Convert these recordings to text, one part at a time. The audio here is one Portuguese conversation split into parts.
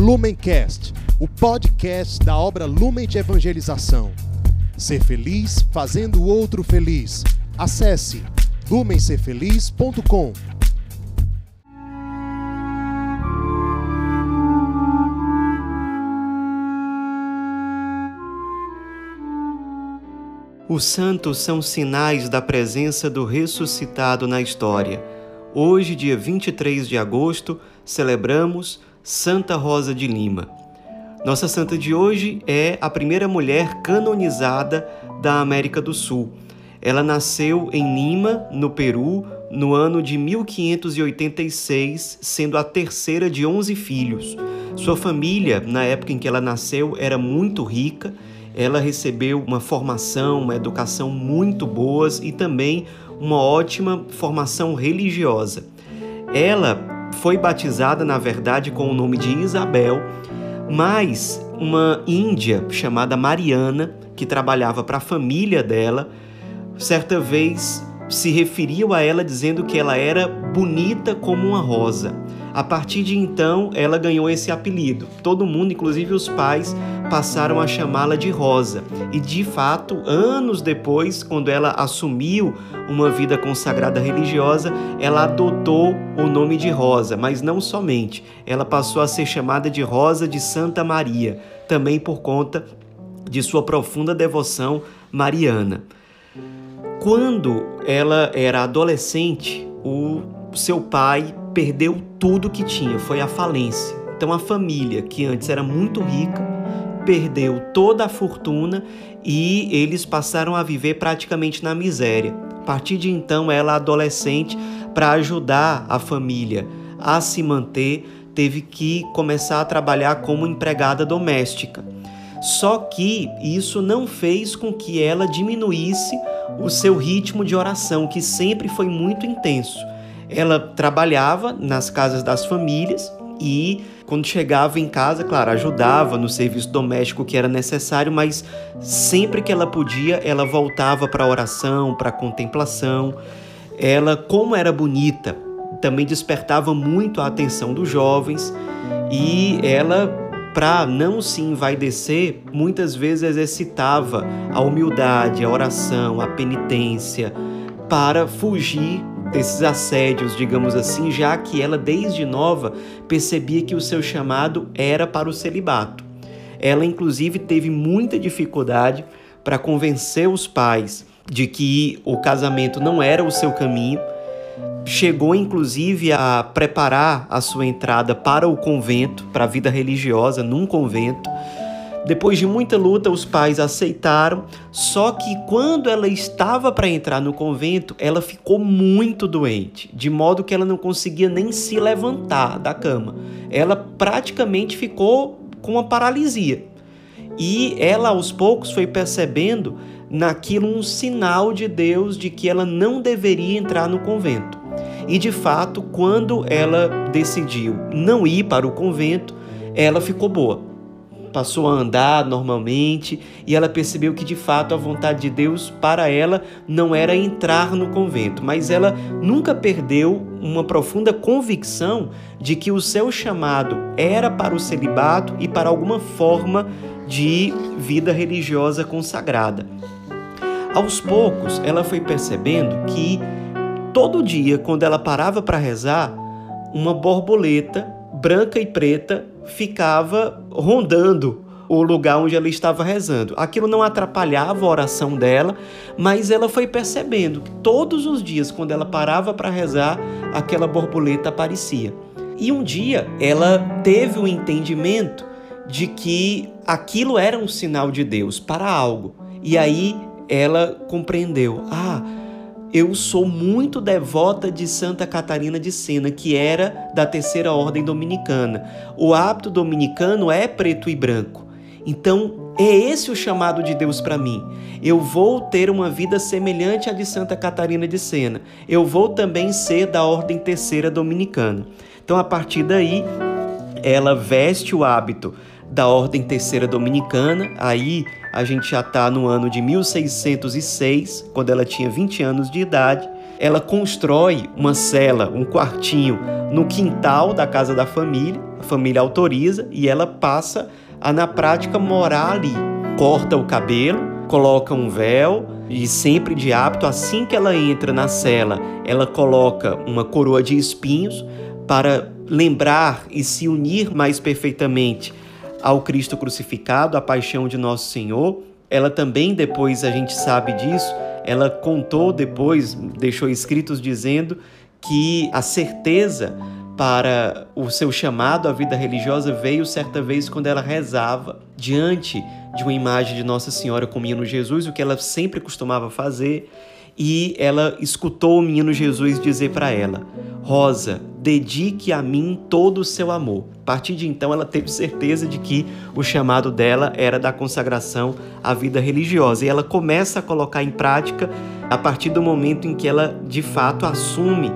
Lumencast, o podcast da obra Lumen de Evangelização. Ser feliz fazendo o outro feliz. Acesse lumencerfeliz.com. Os santos são sinais da presença do ressuscitado na história. Hoje, dia 23 de agosto, celebramos Santa Rosa de Lima. Nossa santa de hoje é a primeira mulher canonizada da América do Sul. Ela nasceu em Lima, no Peru, no ano de 1586, sendo a terceira de 11 filhos. Sua família, na época em que ela nasceu, era muito rica ela recebeu uma formação, uma educação muito boas e também uma ótima formação religiosa. Ela foi batizada, na verdade, com o nome de Isabel, mas uma índia chamada Mariana, que trabalhava para a família dela, certa vez se referiu a ela dizendo que ela era bonita como uma rosa. A partir de então, ela ganhou esse apelido. Todo mundo, inclusive os pais, passaram a chamá-la de Rosa. E de fato, anos depois, quando ela assumiu uma vida consagrada religiosa, ela adotou o nome de Rosa, mas não somente. Ela passou a ser chamada de Rosa de Santa Maria, também por conta de sua profunda devoção mariana. Quando ela era adolescente, o seu pai perdeu tudo que tinha, foi a falência. Então a família, que antes era muito rica, perdeu toda a fortuna e eles passaram a viver praticamente na miséria. A partir de então, ela adolescente, para ajudar a família a se manter, teve que começar a trabalhar como empregada doméstica. Só que isso não fez com que ela diminuísse o seu ritmo de oração, que sempre foi muito intenso. Ela trabalhava nas casas das famílias e quando chegava em casa, claro, ajudava no serviço doméstico que era necessário, mas sempre que ela podia, ela voltava para a oração, para a contemplação. Ela, como era bonita, também despertava muito a atenção dos jovens e ela, para não se envaidecer, muitas vezes exercitava a humildade, a oração, a penitência, para fugir desses assédios, digamos assim, já que ela desde nova percebia que o seu chamado era para o celibato. Ela inclusive teve muita dificuldade para convencer os pais de que o casamento não era o seu caminho. Chegou inclusive a preparar a sua entrada para o convento, para a vida religiosa num convento depois de muita luta, os pais aceitaram, só que quando ela estava para entrar no convento, ela ficou muito doente, de modo que ela não conseguia nem se levantar da cama. Ela praticamente ficou com uma paralisia. E ela aos poucos foi percebendo naquilo um sinal de Deus de que ela não deveria entrar no convento. E de fato, quando ela decidiu não ir para o convento, ela ficou boa passou a andar normalmente e ela percebeu que de fato a vontade de Deus para ela não era entrar no convento, mas ela nunca perdeu uma profunda convicção de que o seu chamado era para o celibato e para alguma forma de vida religiosa consagrada. Aos poucos, ela foi percebendo que todo dia, quando ela parava para rezar, uma borboleta branca e preta ficava rondando o lugar onde ela estava rezando. Aquilo não atrapalhava a oração dela, mas ela foi percebendo que todos os dias, quando ela parava para rezar, aquela borboleta aparecia. E um dia ela teve o entendimento de que aquilo era um sinal de Deus para algo. E aí ela compreendeu: ah, eu sou muito devota de Santa Catarina de Sena, que era da terceira ordem dominicana. O hábito dominicano é preto e branco. Então, é esse o chamado de Deus para mim. Eu vou ter uma vida semelhante à de Santa Catarina de Sena. Eu vou também ser da ordem terceira dominicana. Então, a partir daí, ela veste o hábito da Ordem Terceira Dominicana. Aí a gente já está no ano de 1606, quando ela tinha 20 anos de idade. Ela constrói uma cela, um quartinho no quintal da casa da família A família autoriza e ela passa a, na prática, morar ali. Corta o cabelo, coloca um véu e sempre de hábito, assim que ela entra na cela, ela coloca uma coroa de espinhos para lembrar e se unir mais perfeitamente ao Cristo crucificado, à paixão de nosso Senhor. Ela também, depois a gente sabe disso, ela contou depois, deixou escritos dizendo que a certeza para o seu chamado à vida religiosa veio certa vez quando ela rezava diante de uma imagem de Nossa Senhora com o menino Jesus, o que ela sempre costumava fazer, e ela escutou o menino Jesus dizer para ela: Rosa, dedique a mim todo o seu amor. A partir de então, ela teve certeza de que o chamado dela era da consagração à vida religiosa. E ela começa a colocar em prática a partir do momento em que ela de fato assume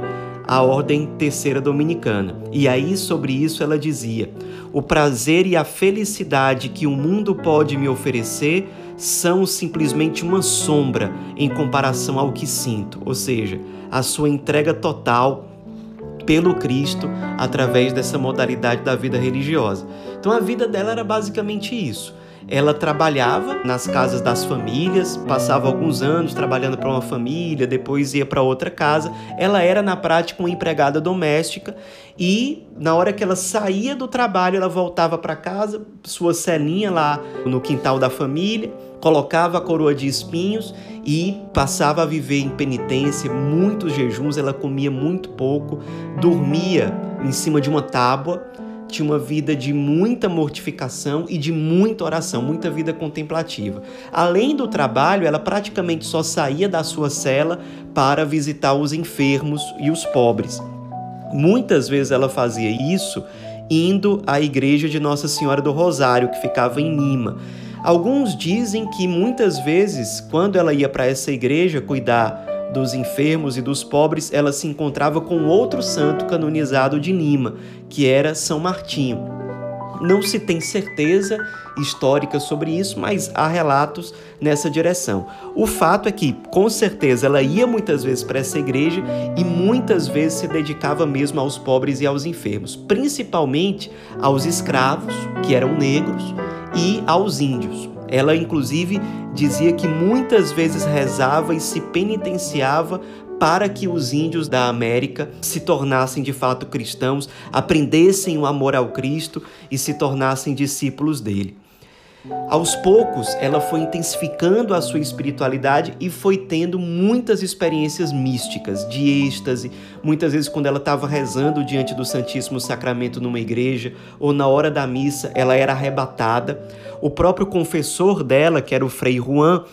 a ordem terceira dominicana. E aí, sobre isso, ela dizia: O prazer e a felicidade que o mundo pode me oferecer são simplesmente uma sombra em comparação ao que sinto, ou seja, a sua entrega total pelo Cristo através dessa modalidade da vida religiosa. Então a vida dela era basicamente isso. Ela trabalhava nas casas das famílias, passava alguns anos trabalhando para uma família, depois ia para outra casa. Ela era, na prática, uma empregada doméstica e, na hora que ela saía do trabalho, ela voltava para casa, sua celinha lá no quintal da família, colocava a coroa de espinhos e passava a viver em penitência, muitos jejuns, ela comia muito pouco, dormia em cima de uma tábua tinha uma vida de muita mortificação e de muita oração, muita vida contemplativa. Além do trabalho, ela praticamente só saía da sua cela para visitar os enfermos e os pobres. Muitas vezes ela fazia isso indo à igreja de Nossa Senhora do Rosário, que ficava em Lima. Alguns dizem que muitas vezes, quando ela ia para essa igreja cuidar dos enfermos e dos pobres, ela se encontrava com outro santo canonizado de Lima, que era São Martinho. Não se tem certeza histórica sobre isso, mas há relatos nessa direção. O fato é que, com certeza, ela ia muitas vezes para essa igreja e muitas vezes se dedicava mesmo aos pobres e aos enfermos, principalmente aos escravos, que eram negros, e aos índios. Ela, inclusive, dizia que muitas vezes rezava e se penitenciava para que os índios da América se tornassem de fato cristãos, aprendessem o amor ao Cristo e se tornassem discípulos dele. Aos poucos, ela foi intensificando a sua espiritualidade e foi tendo muitas experiências místicas, de êxtase. Muitas vezes, quando ela estava rezando diante do Santíssimo Sacramento numa igreja ou na hora da missa, ela era arrebatada. O próprio confessor dela, que era o Frei Juan,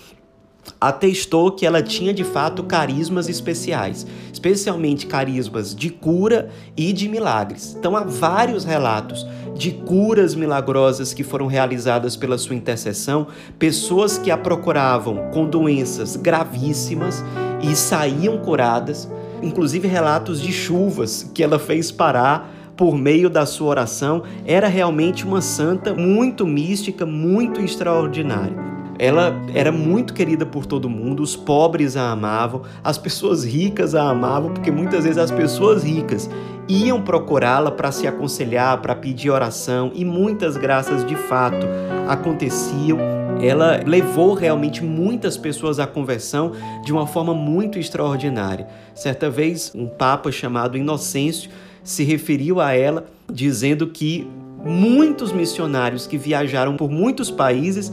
atestou que ela tinha de fato carismas especiais, especialmente carismas de cura e de milagres. Então há vários relatos de curas milagrosas que foram realizadas pela sua intercessão, pessoas que a procuravam com doenças gravíssimas e saíam curadas, inclusive relatos de chuvas que ela fez parar por meio da sua oração, era realmente uma santa muito mística, muito extraordinária. Ela era muito querida por todo mundo, os pobres a amavam, as pessoas ricas a amavam, porque muitas vezes as pessoas ricas iam procurá-la para se aconselhar, para pedir oração, e muitas graças de fato aconteciam. Ela levou realmente muitas pessoas à conversão de uma forma muito extraordinária. Certa vez, um papa chamado Inocêncio se referiu a ela dizendo que muitos missionários que viajaram por muitos países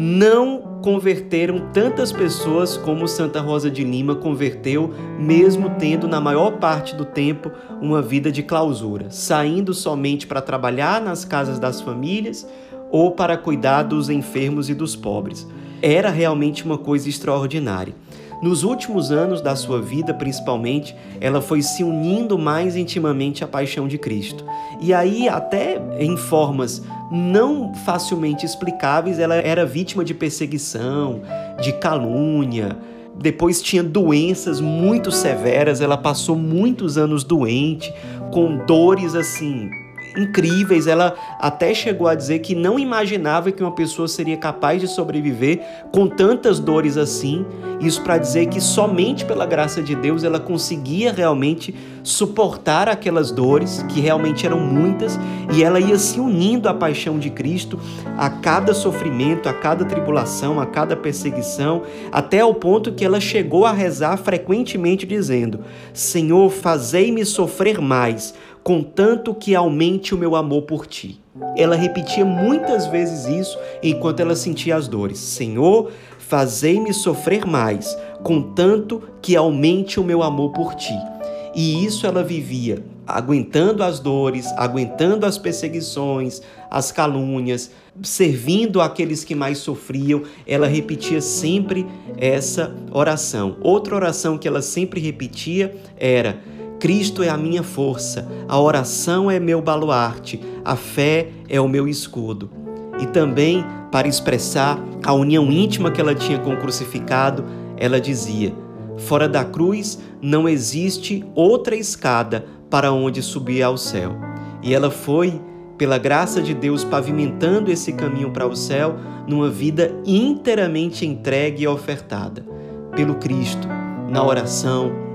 não converteram tantas pessoas como Santa Rosa de Lima converteu, mesmo tendo na maior parte do tempo uma vida de clausura, saindo somente para trabalhar nas casas das famílias ou para cuidar dos enfermos e dos pobres. Era realmente uma coisa extraordinária. Nos últimos anos da sua vida, principalmente, ela foi se unindo mais intimamente à paixão de Cristo. E aí, até em formas não facilmente explicáveis, ela era vítima de perseguição, de calúnia. Depois tinha doenças muito severas, ela passou muitos anos doente, com dores assim incríveis. Ela até chegou a dizer que não imaginava que uma pessoa seria capaz de sobreviver com tantas dores assim. Isso para dizer que somente pela graça de Deus ela conseguia realmente suportar aquelas dores, que realmente eram muitas, e ela ia se unindo à paixão de Cristo a cada sofrimento, a cada tribulação, a cada perseguição, até ao ponto que ela chegou a rezar frequentemente dizendo: Senhor, fazei-me sofrer mais contanto que aumente o meu amor por ti. Ela repetia muitas vezes isso enquanto ela sentia as dores. Senhor, fazei-me sofrer mais, contanto que aumente o meu amor por ti. E isso ela vivia, aguentando as dores, aguentando as perseguições, as calúnias, servindo aqueles que mais sofriam. Ela repetia sempre essa oração. Outra oração que ela sempre repetia era: Cristo é a minha força, a oração é meu baluarte, a fé é o meu escudo. E também, para expressar a união íntima que ela tinha com o crucificado, ela dizia: Fora da cruz não existe outra escada para onde subir ao céu. E ela foi, pela graça de Deus, pavimentando esse caminho para o céu numa vida inteiramente entregue e ofertada pelo Cristo, na oração,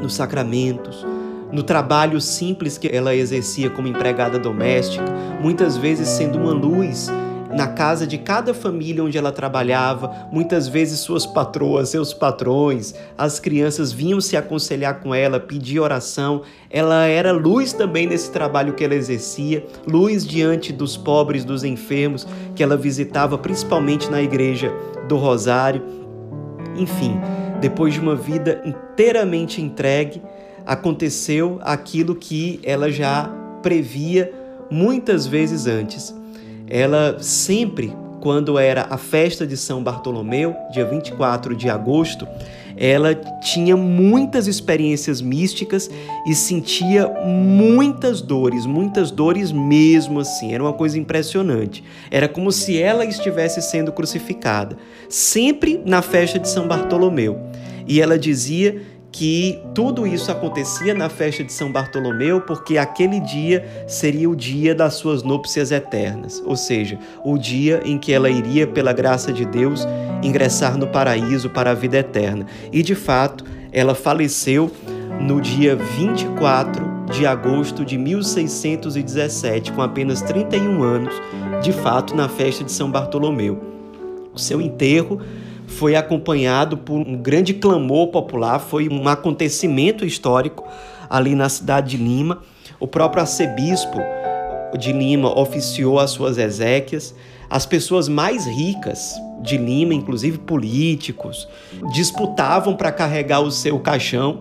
nos sacramentos, no trabalho simples que ela exercia como empregada doméstica, muitas vezes sendo uma luz na casa de cada família onde ela trabalhava, muitas vezes suas patroas, seus patrões, as crianças vinham se aconselhar com ela, pedir oração. Ela era luz também nesse trabalho que ela exercia, luz diante dos pobres, dos enfermos que ela visitava, principalmente na igreja do Rosário. Enfim, depois de uma vida inteiramente entregue, aconteceu aquilo que ela já previa muitas vezes antes. Ela sempre, quando era a festa de São Bartolomeu, dia 24 de agosto, ela tinha muitas experiências místicas e sentia muitas dores, muitas dores mesmo assim. Era uma coisa impressionante. Era como se ela estivesse sendo crucificada, sempre na festa de São Bartolomeu. E ela dizia que tudo isso acontecia na festa de São Bartolomeu porque aquele dia seria o dia das suas núpcias eternas, ou seja, o dia em que ela iria, pela graça de Deus, ingressar no paraíso para a vida eterna. E de fato, ela faleceu no dia 24 de agosto de 1617, com apenas 31 anos, de fato, na festa de São Bartolomeu. O seu enterro foi acompanhado por um grande clamor popular, foi um acontecimento histórico ali na cidade de Lima. O próprio arcebispo de Lima oficiou as suas exéquias. As pessoas mais ricas de Lima, inclusive políticos, disputavam para carregar o seu caixão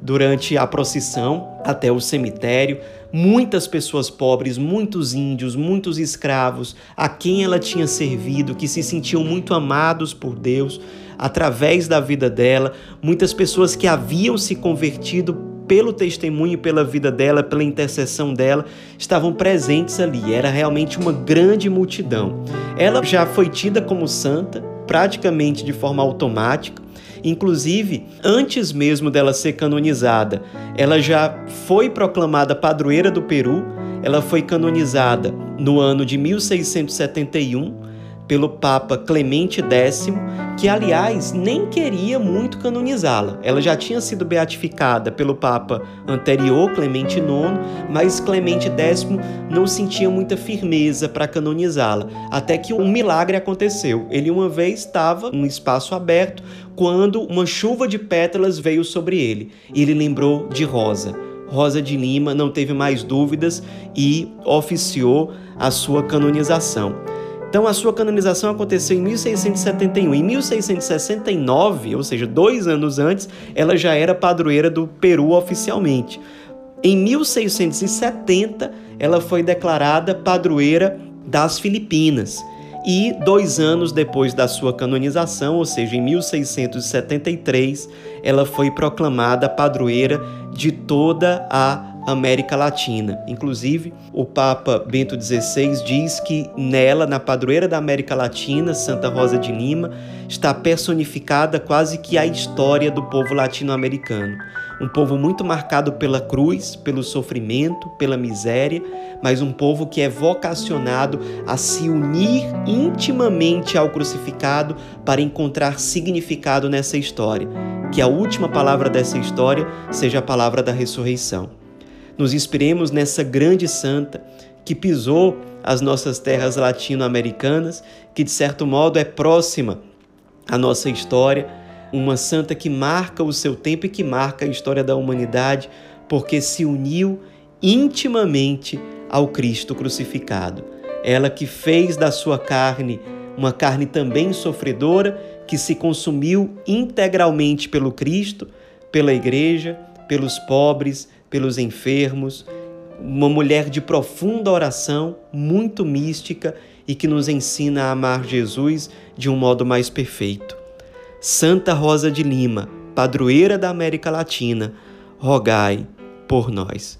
durante a procissão até o cemitério. Muitas pessoas pobres, muitos índios, muitos escravos, a quem ela tinha servido, que se sentiam muito amados por Deus através da vida dela, muitas pessoas que haviam se convertido pelo testemunho, pela vida dela, pela intercessão dela, estavam presentes ali. Era realmente uma grande multidão. Ela já foi tida como santa, praticamente de forma automática. Inclusive, antes mesmo dela ser canonizada, ela já foi proclamada padroeira do Peru. Ela foi canonizada no ano de 1671 pelo Papa Clemente X, que aliás nem queria muito canonizá-la. Ela já tinha sido beatificada pelo Papa anterior, Clemente IX, mas Clemente X não sentia muita firmeza para canonizá-la. Até que um milagre aconteceu. Ele uma vez estava num espaço aberto quando uma chuva de pétalas veio sobre ele e ele lembrou de Rosa. Rosa de Lima não teve mais dúvidas e oficiou a sua canonização. Então, a sua canonização aconteceu em 1671. Em 1669, ou seja, dois anos antes, ela já era padroeira do Peru oficialmente. Em 1670, ela foi declarada padroeira das Filipinas. E dois anos depois da sua canonização, ou seja, em 1673, ela foi proclamada padroeira de toda a América Latina. Inclusive, o Papa Bento XVI diz que nela, na padroeira da América Latina, Santa Rosa de Lima, está personificada quase que a história do povo latino-americano um povo muito marcado pela cruz, pelo sofrimento, pela miséria, mas um povo que é vocacionado a se unir intimamente ao crucificado para encontrar significado nessa história. Que a última palavra dessa história seja a palavra da ressurreição. Nos inspiremos nessa grande santa que pisou as nossas terras latino-americanas, que de certo modo é próxima à nossa história uma santa que marca o seu tempo e que marca a história da humanidade, porque se uniu intimamente ao Cristo crucificado. Ela que fez da sua carne uma carne também sofredora, que se consumiu integralmente pelo Cristo, pela igreja, pelos pobres, pelos enfermos, uma mulher de profunda oração, muito mística e que nos ensina a amar Jesus de um modo mais perfeito. Santa Rosa de Lima, padroeira da América Latina, rogai por nós.